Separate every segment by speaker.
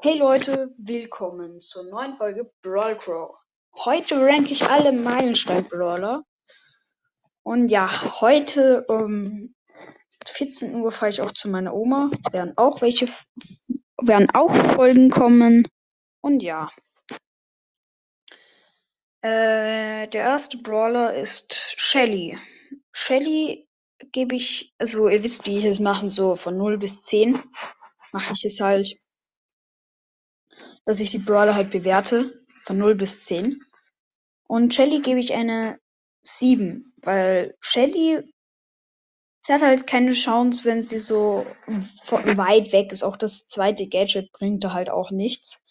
Speaker 1: Hey Leute, willkommen zur neuen Folge Brawl Crow. Heute ranke ich alle Meilenstein-Brawler. Und ja, heute um 14 Uhr fahre ich auch zu meiner Oma. Werden auch welche, werden auch Folgen kommen. Und ja. Äh, der erste Brawler ist Shelly. Shelly gebe ich, also ihr wisst, wie ich es mache, so von 0 bis 10 mache ich es halt dass ich die Brawler halt bewerte. Von 0 bis 10. Und Shelly gebe ich eine 7, weil Shelly, sie hat halt keine Chance, wenn sie so weit weg ist. Auch das zweite Gadget bringt da halt auch nichts,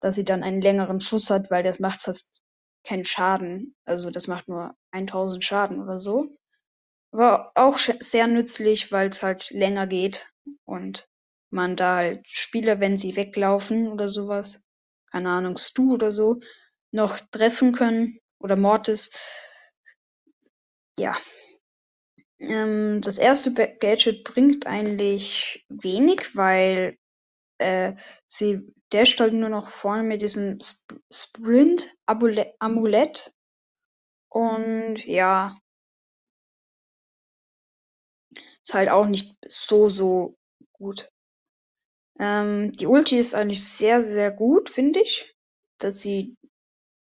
Speaker 1: dass sie dann einen längeren Schuss hat, weil das macht fast keinen Schaden. Also das macht nur 1000 Schaden oder so. Aber auch sehr nützlich, weil es halt länger geht und man da halt Spieler, wenn sie weglaufen oder sowas, keine Ahnung, Stu oder so, noch treffen können oder Mortis. Ja. Ähm, das erste Gadget bringt eigentlich wenig, weil äh, sie dasht halt nur noch vorne mit diesem Sp Sprint Amulett. Und ja. Ist halt auch nicht so, so gut. Ähm, die Ulti ist eigentlich sehr, sehr gut, finde ich. Dass sie,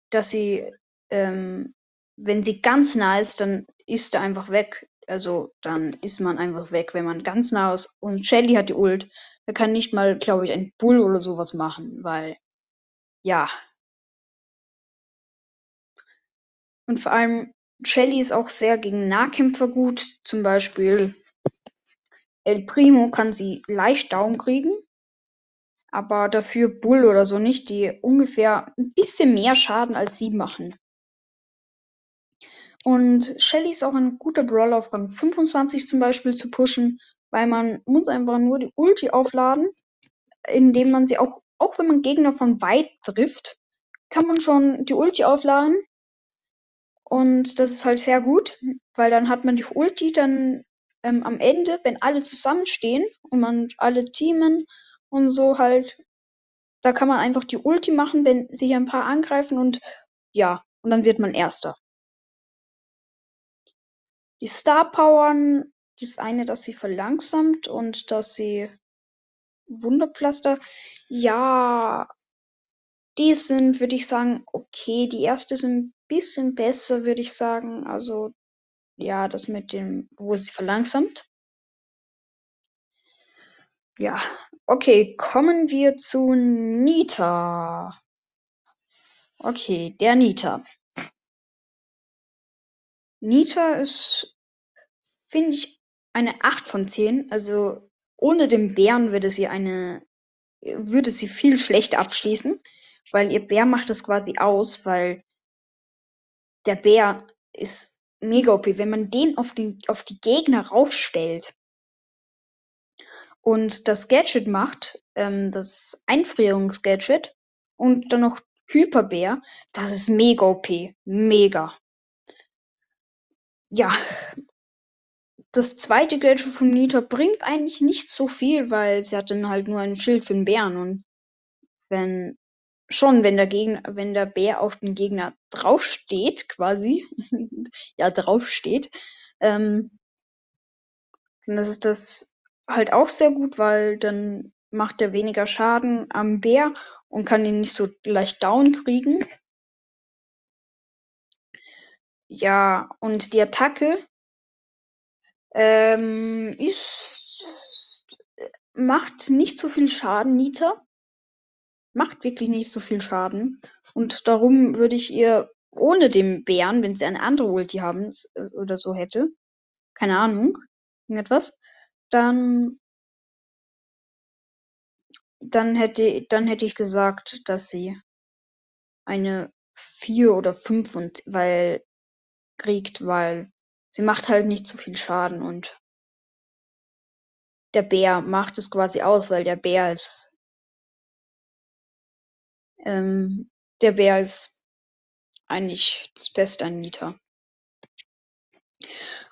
Speaker 1: dass sie, ähm, wenn sie ganz nah ist, dann ist er einfach weg. Also dann ist man einfach weg, wenn man ganz nah ist. Und Shelly hat die Ult. Da kann nicht mal, glaube ich, ein Bull oder sowas machen, weil ja. Und vor allem Shelly ist auch sehr gegen Nahkämpfer gut. Zum Beispiel El Primo kann sie leicht down kriegen aber dafür Bull oder so nicht, die ungefähr ein bisschen mehr Schaden als sie machen. Und Shelly ist auch ein guter Brawler auf Rang 25 zum Beispiel zu pushen, weil man muss einfach nur die Ulti aufladen, indem man sie auch, auch wenn man Gegner von weit trifft, kann man schon die Ulti aufladen. Und das ist halt sehr gut, weil dann hat man die Ulti dann ähm, am Ende, wenn alle zusammenstehen und man alle teamen und so halt da kann man einfach die Ulti machen, wenn sich ein paar angreifen und ja, und dann wird man Erster. Die Star Powern, das eine, dass sie verlangsamt und dass sie Wunderpflaster, ja, die sind, würde ich sagen, okay. Die erste ist ein bisschen besser, würde ich sagen. Also, ja, das mit dem, wo sie verlangsamt. Ja, okay, kommen wir zu Nita. Okay, der Nita. Nita ist, finde ich, eine 8 von 10. Also ohne den Bären würde sie eine, würde sie viel schlechter abschließen, weil ihr Bär macht das quasi aus, weil der Bär ist mega OP. Wenn man den auf, den auf die Gegner raufstellt, und das Gadget macht, ähm, das Einfrierungsgadget und dann noch Hyperbär, das ist mega OP. Mega. Ja. Das zweite Gadget von Nita bringt eigentlich nicht so viel, weil sie hat dann halt nur ein Schild für den Bären und wenn schon, wenn der Gegner, wenn der Bär auf den Gegner draufsteht, quasi, ja, draufsteht, ähm, dann ist das halt auch sehr gut, weil dann macht er weniger Schaden am Bär und kann ihn nicht so leicht down kriegen. Ja, und die Attacke ähm, ist macht nicht so viel Schaden, Nita. Macht wirklich nicht so viel Schaden. Und darum würde ich ihr ohne den Bären, wenn sie eine andere Ulti haben äh, oder so hätte, keine Ahnung, irgendetwas, dann dann hätte dann hätte ich gesagt, dass sie eine vier oder fünf und weil kriegt, weil sie macht halt nicht so viel Schaden und der Bär macht es quasi aus, weil der Bär ist ähm, der Bär ist eigentlich das Beste an Nita.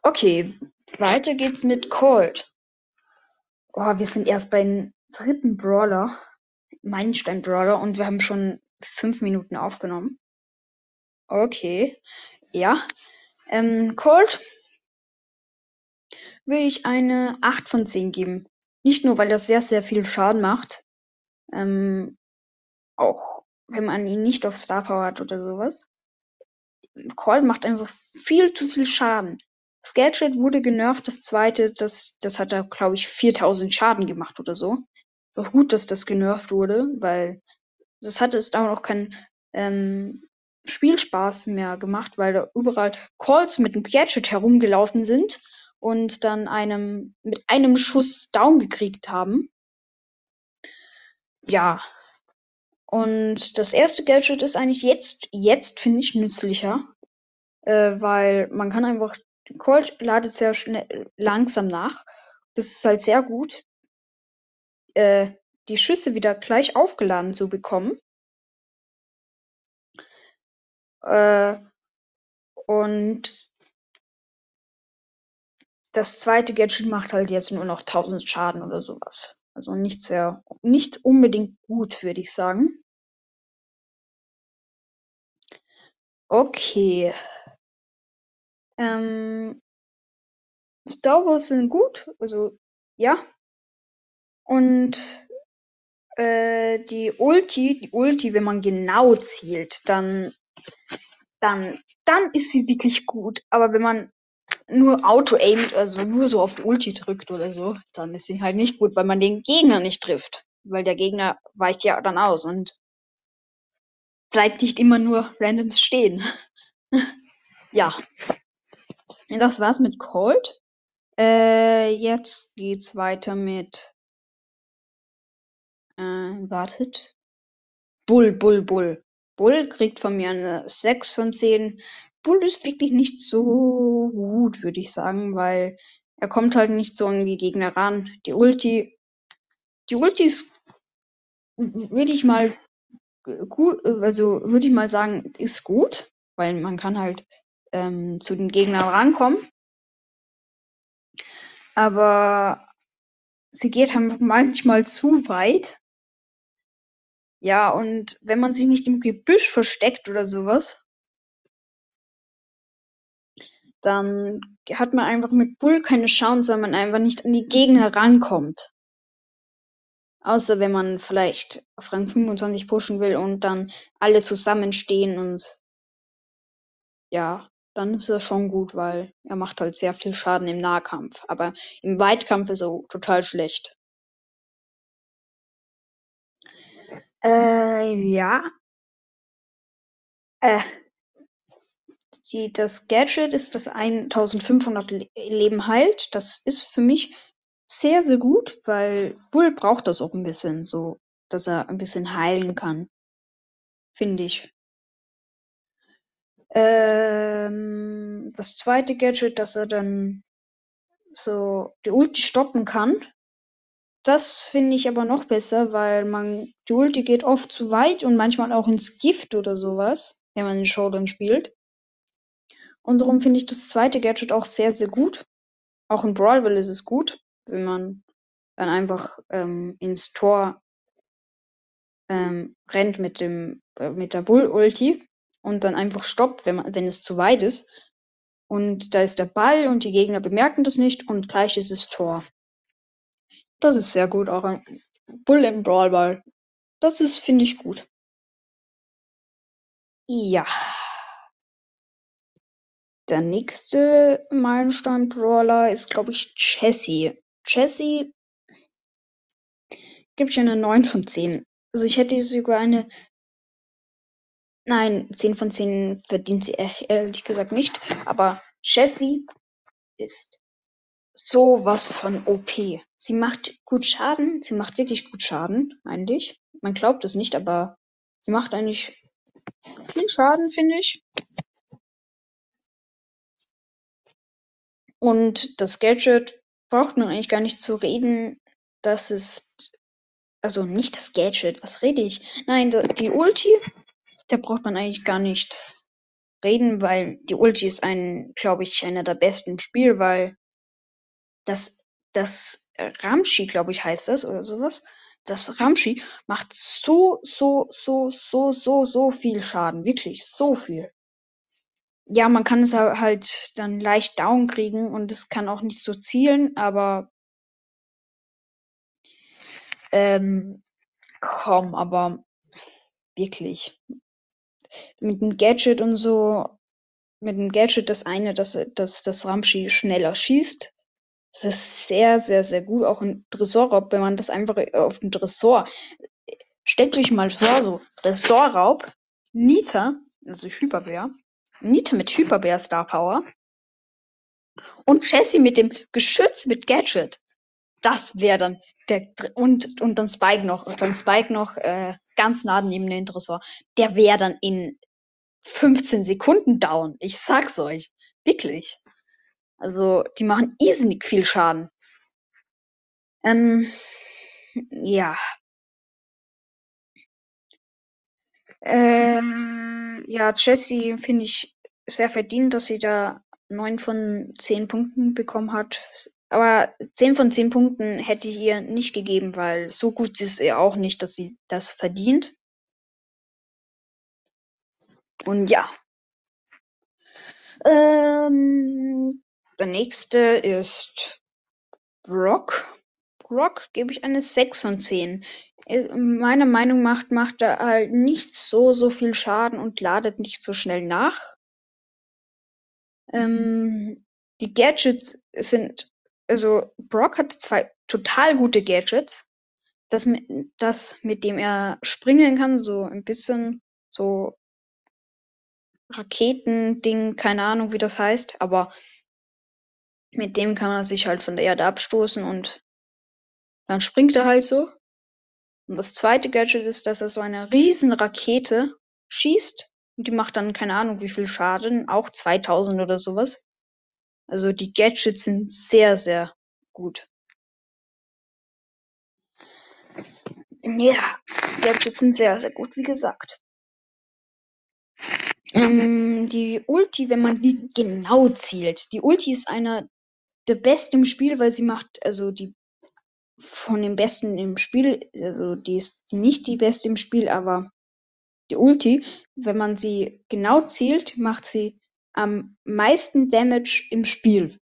Speaker 1: Okay, weiter geht's mit Colt. Oh, wir sind erst beim dritten Brawler. Meilenstein-Brawler und wir haben schon fünf Minuten aufgenommen. Okay. Ja. Ähm, Colt würde ich eine 8 von 10 geben. Nicht nur, weil er sehr, sehr viel Schaden macht. Ähm, auch wenn man ihn nicht auf Star Power hat oder sowas. Colt macht einfach viel zu viel Schaden. Gadget wurde genervt, das zweite, das, das hat da, glaube ich, 4000 Schaden gemacht oder so. Ist auch gut, dass das genervt wurde, weil das hatte es dann auch keinen ähm, Spielspaß mehr gemacht, weil da überall Calls mit dem Gadget herumgelaufen sind und dann einem mit einem Schuss down gekriegt haben. Ja. Und das erste Gadget ist eigentlich jetzt, jetzt finde ich nützlicher, äh, weil man kann einfach Colt ladet sehr schnell langsam nach. Das ist halt sehr gut, äh, die Schüsse wieder gleich aufgeladen zu bekommen. Äh, und das zweite Gadget macht halt jetzt nur noch 1000 Schaden oder sowas. Also nicht sehr, nicht unbedingt gut, würde ich sagen. Okay. Ähm, Star Wars sind gut, also ja. Und äh, die Ulti, die Ulti, wenn man genau zielt, dann, dann, dann ist sie wirklich gut. Aber wenn man nur auto-aimed, also nur so auf die Ulti drückt oder so, dann ist sie halt nicht gut, weil man den Gegner nicht trifft. Weil der Gegner weicht ja dann aus und bleibt nicht immer nur randoms stehen. ja. Das war's mit Cold. Äh, jetzt geht's weiter mit. Äh, wartet. Bull, Bull, Bull. Bull kriegt von mir eine 6 von 10. Bull ist wirklich nicht so gut, würde ich sagen, weil er kommt halt nicht so an die Gegner ran. Die Ulti, die Ulti ist, würde ich mal gut, also würde ich mal sagen, ist gut, weil man kann halt ähm, zu den Gegnern rankommen. Aber sie geht halt manchmal zu weit. Ja, und wenn man sich nicht im Gebüsch versteckt oder sowas, dann hat man einfach mit Bull keine Chance, weil man einfach nicht an die Gegner rankommt. Außer wenn man vielleicht auf Rang 25 pushen will und dann alle zusammenstehen und ja, dann ist er schon gut, weil er macht halt sehr viel Schaden im Nahkampf. Aber im Weitkampf ist er total schlecht. Äh, ja. Äh, die, das Gadget ist das 1500 Leben heilt. Das ist für mich sehr, sehr gut, weil Bull braucht das auch ein bisschen, so, dass er ein bisschen heilen kann. Finde ich. Ähm, das zweite Gadget, dass er dann so die Ulti stoppen kann. Das finde ich aber noch besser, weil man die Ulti geht oft zu weit und manchmal auch ins Gift oder sowas, wenn man den Showdown spielt. Und darum finde ich das zweite Gadget auch sehr, sehr gut. Auch in Brawlville ist es gut, wenn man dann einfach ähm, ins Tor ähm, rennt mit dem äh, mit der Bull Ulti und dann einfach stoppt, wenn man wenn es zu weit ist. Und da ist der Ball und die Gegner bemerken das nicht und gleich ist es Tor. Das ist sehr gut, auch ein Bull im Brawlball. Das ist, finde ich, gut. Ja. Der nächste Meilenstein-Brawler ist, glaube ich, Jessie. Jessie gebe ich eine 9 von 10. Also ich hätte sogar eine. Nein, 10 von 10 verdient sie ehrlich gesagt nicht. Aber Jessie ist sowas von OP. Sie macht gut Schaden. Sie macht wirklich gut Schaden, eigentlich. Man glaubt es nicht, aber sie macht eigentlich viel Schaden, finde ich. Und das Gadget braucht man eigentlich gar nicht zu reden. Das ist. Also nicht das Gadget, was rede ich? Nein, die Ulti, da braucht man eigentlich gar nicht reden, weil die Ulti ist ein, glaube ich, einer der besten im Spiel, weil das, das Ramschi, glaube ich, heißt das oder sowas. das Ramschi macht so, so, so, so, so, so viel Schaden. Wirklich, so viel. Ja, man kann es halt dann leicht down kriegen und es kann auch nicht so zielen, aber ähm, komm, aber wirklich. Mit dem Gadget und so, mit dem Gadget das eine, dass, dass das Ramschi schneller schießt. Das ist sehr, sehr, sehr gut. Auch ein Tresorraub, wenn man das einfach auf den Tresor. Stellt euch mal vor, so Tresorraub, Nita, also Hyperbär, Nita mit Hyperbär Star Power und Jessie mit dem Geschütz mit Gadget. Das wäre dann der und und dann Spike noch und dann Spike noch äh, ganz nah neben den Tresor. Der wäre dann in 15 Sekunden down. Ich sag's euch, wirklich. Also die machen irrsinnig viel Schaden. Ähm, ja. Ähm, ja, Jessie finde ich sehr verdient, dass sie da neun von zehn Punkten bekommen hat. Aber zehn von zehn Punkten hätte ich ihr nicht gegeben, weil so gut ist sie auch nicht, dass sie das verdient. Und ja. Ähm, der nächste ist Brock. Brock gebe ich eine 6 von 10. Äh, meiner Meinung nach macht er halt nicht so, so viel Schaden und ladet nicht so schnell nach. Ähm, die Gadgets sind, also Brock hat zwei total gute Gadgets. Das mit, das, mit dem er springen kann, so ein bisschen so Raketending, keine Ahnung, wie das heißt, aber mit dem kann man sich halt von der Erde abstoßen und dann springt er halt so. Und das zweite Gadget ist, dass er so eine riesen Rakete schießt und die macht dann keine Ahnung wie viel Schaden, auch 2000 oder sowas. Also die Gadgets sind sehr, sehr gut. Ja, Gadgets sind sehr, sehr gut, wie gesagt. Ähm, die Ulti, wenn man die genau zielt. Die Ulti ist einer der besten im Spiel, weil sie macht, also die von den besten im Spiel, also die ist nicht die beste im Spiel, aber die Ulti, wenn man sie genau zielt, macht sie am meisten Damage im Spiel.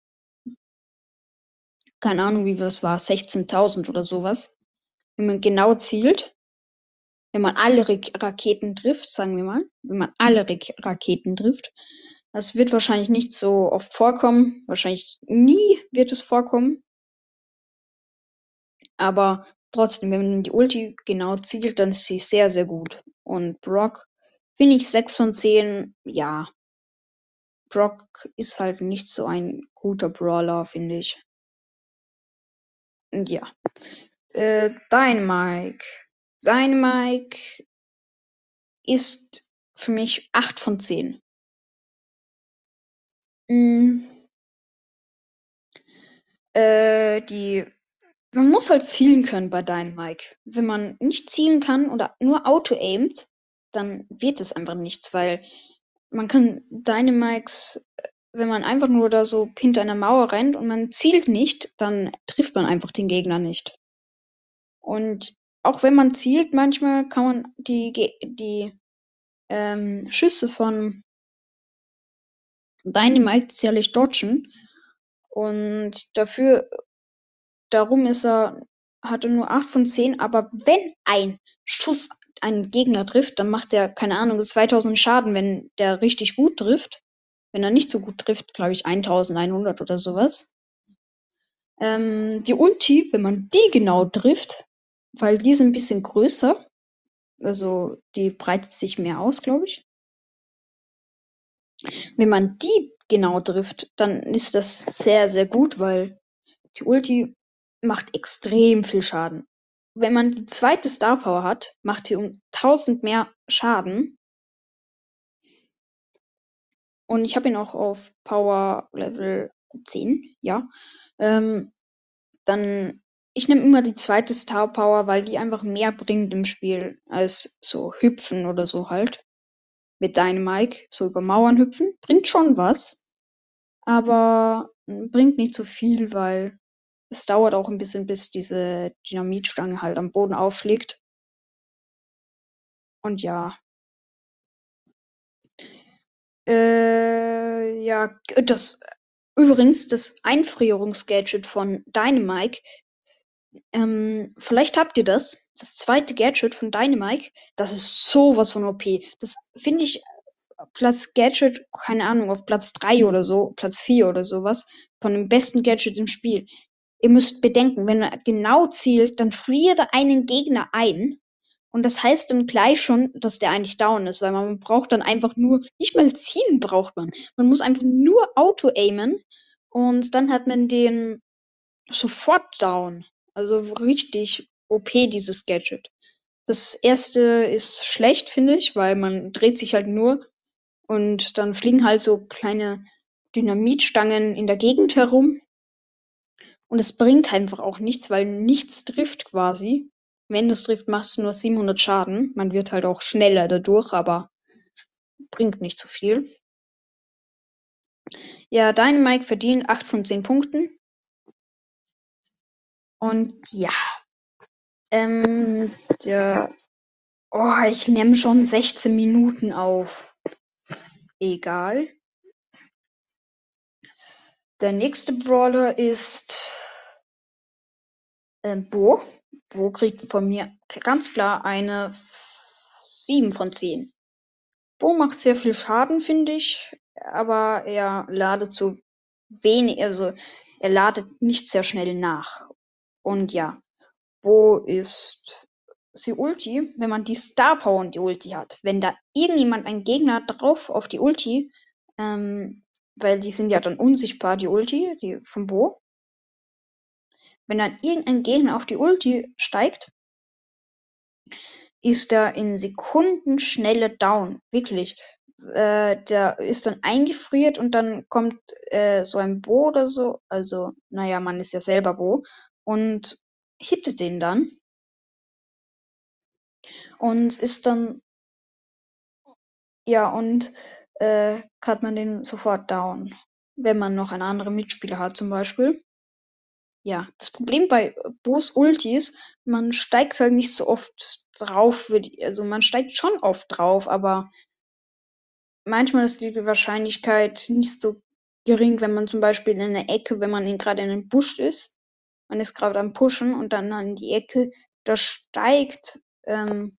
Speaker 1: Keine Ahnung, wie das war, 16.000 oder sowas. Wenn man genau zielt, wenn man alle Raketen trifft, sagen wir mal, wenn man alle Raketen trifft, das wird wahrscheinlich nicht so oft vorkommen, wahrscheinlich nie wird es vorkommen, aber trotzdem, wenn man die Ulti genau zielt, dann ist sie sehr, sehr gut. Und Brock finde ich 6 von 10, ja. Brock ist halt nicht so ein guter Brawler, finde ich. Und ja. Äh, Dynamike. Dynamike ist für mich 8 von 10. Mm. Äh, die man muss halt zielen können bei Dynamike. Wenn man nicht zielen kann oder nur auto-aimt, dann wird es einfach nichts, weil man kann Dynamikes, wenn man einfach nur da so hinter einer Mauer rennt und man zielt nicht, dann trifft man einfach den Gegner nicht. Und auch wenn man zielt, manchmal kann man die, die ähm, Schüsse von Dynamite zierlich dodgen. Und dafür Darum ist er hatte nur 8 von 10, aber wenn ein Schuss einen Gegner trifft, dann macht er, keine Ahnung, 2000 Schaden, wenn der richtig gut trifft. Wenn er nicht so gut trifft, glaube ich 1100 oder sowas. Ähm, die Ulti, wenn man die genau trifft, weil die ist ein bisschen größer, also die breitet sich mehr aus, glaube ich. Wenn man die genau trifft, dann ist das sehr, sehr gut, weil die Ulti macht extrem viel Schaden. Wenn man die zweite Star Power hat, macht sie um 1000 mehr Schaden. Und ich habe ihn auch auf Power Level 10, ja. Ähm, dann, ich nehme immer die zweite Star Power, weil die einfach mehr bringt im Spiel als so hüpfen oder so halt. Mit Dynamike, so über Mauern hüpfen, bringt schon was, aber bringt nicht so viel, weil es dauert auch ein bisschen, bis diese Dynamitstange halt am Boden aufschlägt. Und ja. Äh, ja, das übrigens das Einfrierungsgadget von Dynamike. Ähm, vielleicht habt ihr das. Das zweite Gadget von Dynamike. Das ist sowas von OP. Das finde ich Platz Gadget, keine Ahnung, auf Platz 3 oder so, Platz 4 oder sowas, von dem besten Gadget im Spiel. Ihr müsst bedenken, wenn er genau zielt, dann friert er einen Gegner ein. Und das heißt dann gleich schon, dass der eigentlich down ist, weil man braucht dann einfach nur, nicht mal zielen braucht man. Man muss einfach nur Auto-aimen und dann hat man den sofort down. Also richtig OP, dieses Gadget. Das erste ist schlecht, finde ich, weil man dreht sich halt nur und dann fliegen halt so kleine Dynamitstangen in der Gegend herum. Und es bringt einfach auch nichts, weil nichts trifft quasi. Wenn das trifft, machst du nur 700 Schaden. Man wird halt auch schneller dadurch, aber bringt nicht so viel. Ja, Dynamite verdient 8 von 10 Punkten. Und ja. Ähm, der. Oh, ich nehme schon 16 Minuten auf. Egal. Der nächste Brawler ist äh, Bo. Bo kriegt von mir ganz klar eine 7 von 10. Bo macht sehr viel Schaden, finde ich, aber er ladet so wenig, also er ladet nicht sehr schnell nach. Und ja, Bo ist sie Ulti, wenn man die Star Power und die Ulti hat. Wenn da irgendjemand, ein Gegner drauf auf die Ulti, ähm, weil die sind ja dann unsichtbar, die Ulti, die von Bo. Wenn dann irgendein Gegner auf die Ulti steigt, ist er in Sekundenschnelle down. Wirklich. Äh, der ist dann eingefriert und dann kommt äh, so ein Bo oder so. Also, naja, man ist ja selber Bo. Und hittet den dann. Und ist dann. Ja, und äh, hat man den sofort down. Wenn man noch einen anderen Mitspieler hat, zum Beispiel. Ja, das Problem bei Bo's Ulti ist, man steigt halt nicht so oft drauf. Also man steigt schon oft drauf, aber manchmal ist die Wahrscheinlichkeit nicht so gering, wenn man zum Beispiel in einer Ecke, wenn man gerade in einem Busch ist, man ist gerade am Pushen und dann an die Ecke, da steigt, ähm,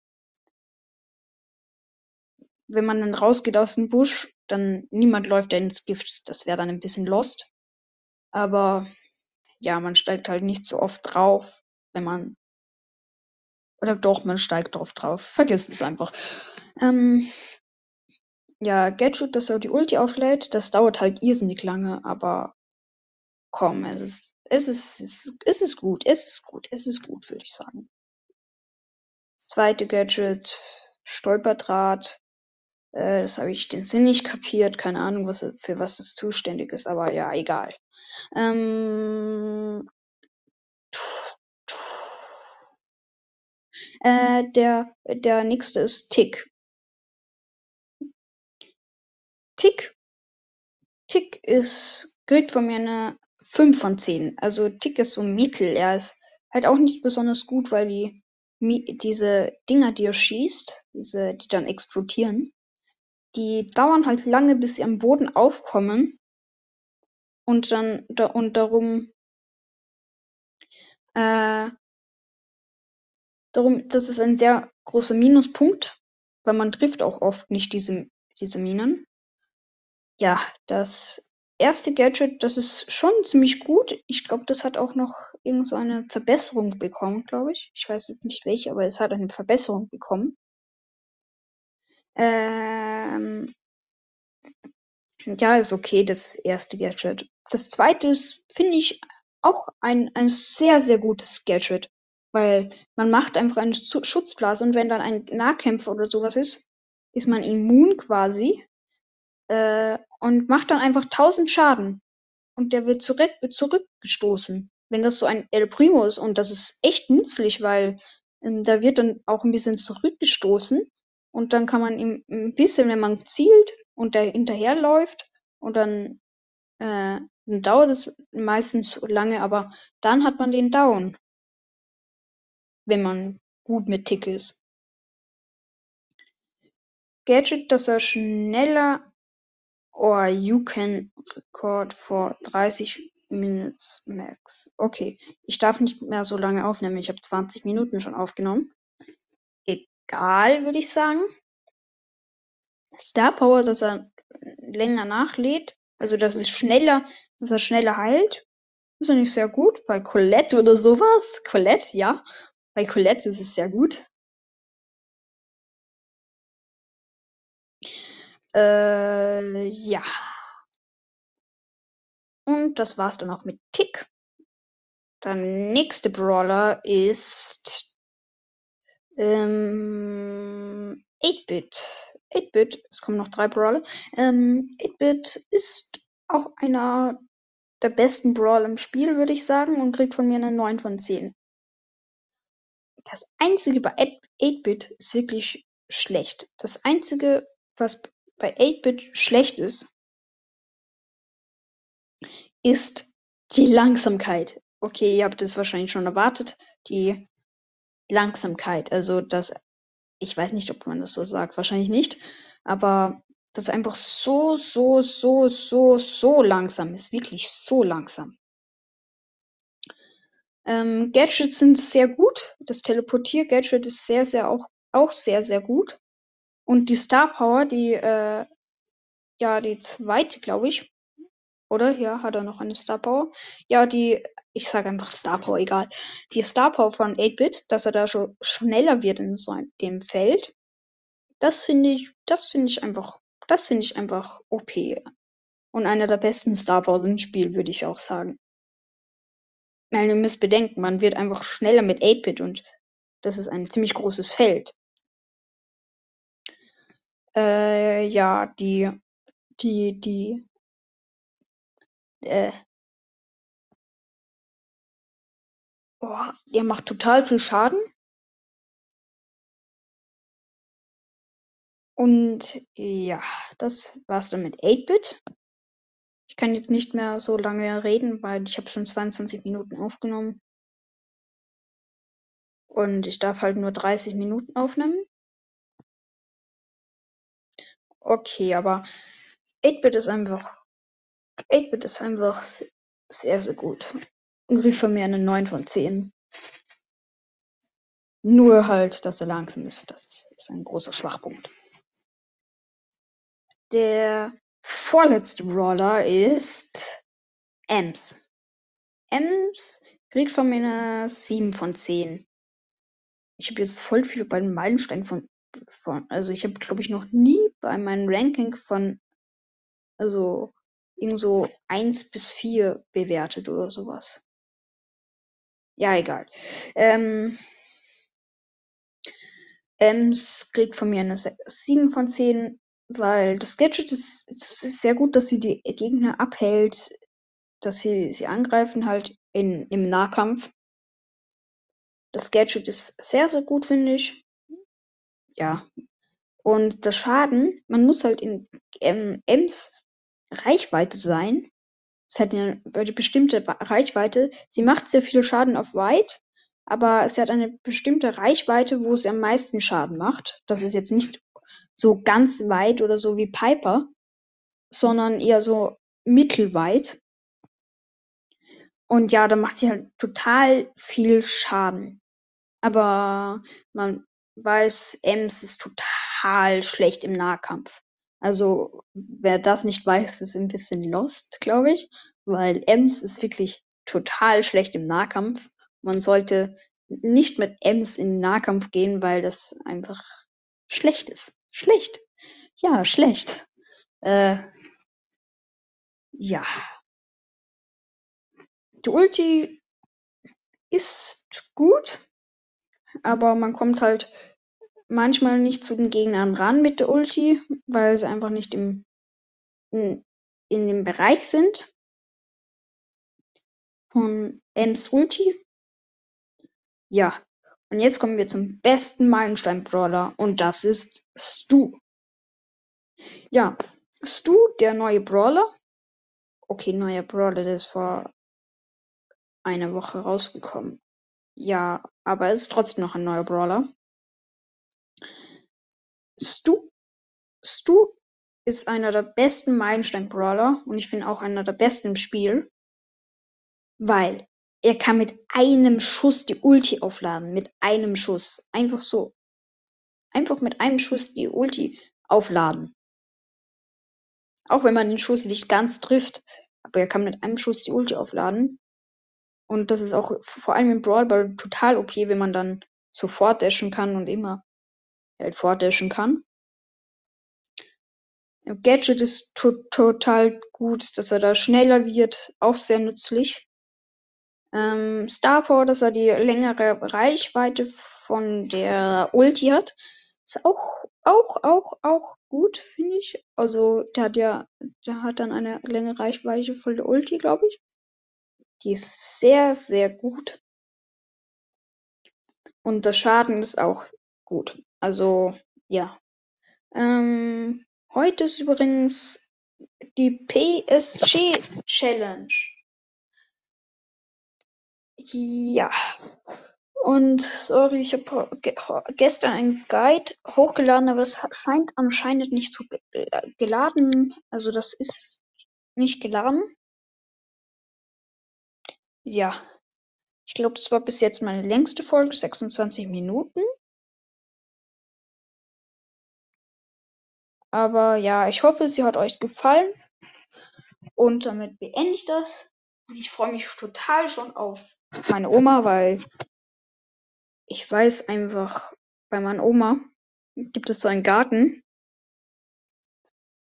Speaker 1: wenn man dann rausgeht aus dem Busch, dann niemand läuft da ins Gift. Das wäre dann ein bisschen lost. Aber ja, man steigt halt nicht so oft drauf, wenn man. Oder doch, man steigt drauf drauf. Vergisst es einfach. Ähm, ja, Gadget, dass er die Ulti auflädt, das dauert halt irrsinnig lange, aber komm, es ist, es ist, es ist, es ist gut, es ist gut, es ist gut, würde ich sagen. Zweite Gadget, Stolperdraht. Äh, das habe ich den Sinn nicht kapiert, keine Ahnung, was, für was das zuständig ist, aber ja, egal. Ähm, äh, der, der nächste ist Tick. Tick. Tick ist, kriegt von mir eine 5 von 10. Also Tick ist so mittel. Er ist halt auch nicht besonders gut, weil die diese Dinger, die er schießt, diese, die dann explodieren, die dauern halt lange, bis sie am Boden aufkommen und dann da und darum äh, darum, das ist ein sehr großer Minuspunkt, weil man trifft auch oft nicht diese, diese Minen. Ja, das erste Gadget, das ist schon ziemlich gut. Ich glaube, das hat auch noch irgend so eine Verbesserung bekommen, glaube ich. Ich weiß jetzt nicht welche, aber es hat eine Verbesserung bekommen. Ähm, ja, ist okay, das erste Gadget. Das zweite ist, finde ich, auch ein, ein sehr, sehr gutes Gadget. Weil man macht einfach eine Schutzblase und wenn dann ein Nahkämpfer oder sowas ist, ist man immun quasi äh, und macht dann einfach 1000 Schaden. Und der wird zurück, zurückgestoßen. Wenn das so ein El Primo ist und das ist echt nützlich, weil ähm, da wird dann auch ein bisschen zurückgestoßen und dann kann man ihm ein bisschen, wenn man zielt und der hinterherläuft und dann äh, Dann dauert es meistens lange, aber dann hat man den Down. Wenn man gut mit Tick ist. Gadget, dass er schneller or you can record for 30 minutes max. Okay, ich darf nicht mehr so lange aufnehmen. Ich habe 20 Minuten schon aufgenommen. Egal, würde ich sagen. Star Power, dass er länger nachlädt. Also, dass es schneller, dass er schneller heilt. Ist ja nicht sehr gut. Bei Colette oder sowas. Colette, ja. Bei Colette ist es sehr gut. Äh, ja. Und das war's dann auch mit Tick. Der nächste Brawler ist ähm, 8-Bit. 8-Bit, es kommen noch drei Brawler. Ähm, 8-Bit ist auch einer der besten Brawler im Spiel, würde ich sagen, und kriegt von mir eine 9 von 10. Das einzige bei 8-Bit ist wirklich schlecht. Das einzige, was bei 8-Bit schlecht ist, ist die Langsamkeit. Okay, ihr habt es wahrscheinlich schon erwartet. Die Langsamkeit. Also das, ich weiß nicht, ob man das so sagt, wahrscheinlich nicht. Aber das einfach so, so, so, so, so langsam ist. Wirklich so langsam. Ähm, Gadgets sind sehr gut. Das Teleportier-Gadget ist sehr, sehr auch, auch sehr, sehr gut. Und die Star Power, die, äh, ja, die zweite, glaube ich. Oder? Ja, hat er noch eine Star Power? Ja, die, ich sage einfach Star Power, egal. Die Star Power von 8-Bit, dass er da schon schneller wird in so dem Feld. Das finde ich, das finde ich einfach, das finde ich einfach OP. Und einer der besten Star Powers im Spiel, würde ich auch sagen. Weil ihr müsst bedenken, man wird einfach schneller mit 8-Bit und das ist ein ziemlich großes Feld. Äh, ja, die, die, die, äh, der macht total viel Schaden. Und ja, das war's dann mit 8-Bit. Ich kann jetzt nicht mehr so lange reden, weil ich habe schon 22 Minuten aufgenommen. Und ich darf halt nur 30 Minuten aufnehmen. Okay, aber 8-Bit ist einfach. 8-Bit ist einfach sehr, sehr gut. Rief von mir eine 9 von 10. Nur halt, dass er langsam ist. Das ist ein großer Schwachpunkt. Der vorletzte Brawler ist Ems. Ems kriegt von mir eine 7 von 10. Ich habe jetzt voll viel bei den Meilensteinen von, von also ich habe glaube ich noch nie bei meinem Ranking von also irgend so 1 bis 4 bewertet oder sowas. Ja, egal. Ähm, Ems kriegt von mir eine 7 von 10, weil das Gadget ist, ist sehr gut, dass sie die Gegner abhält, dass sie sie angreifen halt in, im Nahkampf. Das Gadget ist sehr, sehr gut, finde ich. Ja. Und der Schaden, man muss halt in ähm, Ems Reichweite sein. Es hat eine, bestimmte Reichweite. Sie macht sehr viel Schaden auf weit, aber es hat eine bestimmte Reichweite, wo es am meisten Schaden macht. Das ist jetzt nicht so ganz weit oder so wie Piper, sondern eher so mittelweit. Und ja, da macht sie halt total viel Schaden. Aber man weiß, Ems ist total schlecht im Nahkampf. Also, wer das nicht weiß, ist ein bisschen lost, glaube ich. Weil Ems ist wirklich total schlecht im Nahkampf. Man sollte nicht mit Ems in den Nahkampf gehen, weil das einfach schlecht ist. Schlecht. Ja, schlecht. Äh, ja. Die Ulti ist gut, aber man kommt halt manchmal nicht zu den Gegnern ran mit der Ulti, weil sie einfach nicht im, in, in dem Bereich sind von Ems Ulti. Ja, und jetzt kommen wir zum besten Meilenstein-Brawler und das ist Stu. Ja, Stu, der neue Brawler. Okay, neuer Brawler, der ist vor einer Woche rausgekommen. Ja, aber es ist trotzdem noch ein neuer Brawler. Stu, Stu ist einer der besten Meilenstein-Brawler und ich finde auch einer der besten im Spiel, weil er kann mit einem Schuss die Ulti aufladen. Mit einem Schuss. Einfach so. Einfach mit einem Schuss die Ulti aufladen. Auch wenn man den Schuss nicht ganz trifft. Aber er kann mit einem Schuss die Ulti aufladen. Und das ist auch vor allem im Brawl Ball total okay, wenn man dann sofort dashen kann und immer halt fortdashen kann. Gadget ist to total gut, dass er da schneller wird, auch sehr nützlich. Ähm, Star dass er die längere Reichweite von der Ulti hat, ist auch, auch, auch, auch gut, finde ich. Also, der hat ja, der hat dann eine längere Reichweite von der Ulti, glaube ich. Die ist sehr, sehr gut. Und der Schaden ist auch gut. Also, ja. Ähm, heute ist übrigens die PSG Challenge. Ja. Und sorry, ich habe ge gestern ein Guide hochgeladen, aber das scheint anscheinend nicht zu äh, geladen. Also das ist nicht geladen. Ja. Ich glaube, das war bis jetzt meine längste Folge, 26 Minuten. Aber ja, ich hoffe, sie hat euch gefallen. Und damit beende ich das. Und ich freue mich total schon auf meine Oma, weil ich weiß einfach, bei meiner Oma gibt es so einen Garten.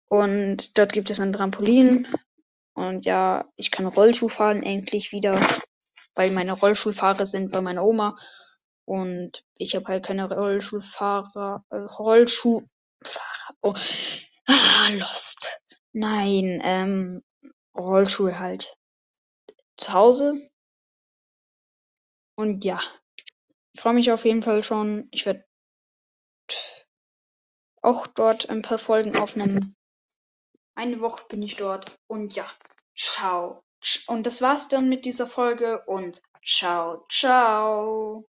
Speaker 1: Und dort gibt es ein Trampolin. Und ja, ich kann Rollschuh fahren endlich wieder, weil meine Rollschuhfahrer sind bei meiner Oma. Und ich habe halt keine Rollschuhfahrer, äh, Rollschuhfahrer. Oh. Ah, Lost. Nein, ähm, Rollschuhe halt. Zu Hause. Und ja. Ich freue mich auf jeden Fall schon. Ich werde auch dort ein paar Folgen aufnehmen. Eine Woche bin ich dort. Und ja. Ciao. Und das war's dann mit dieser Folge und ciao, ciao.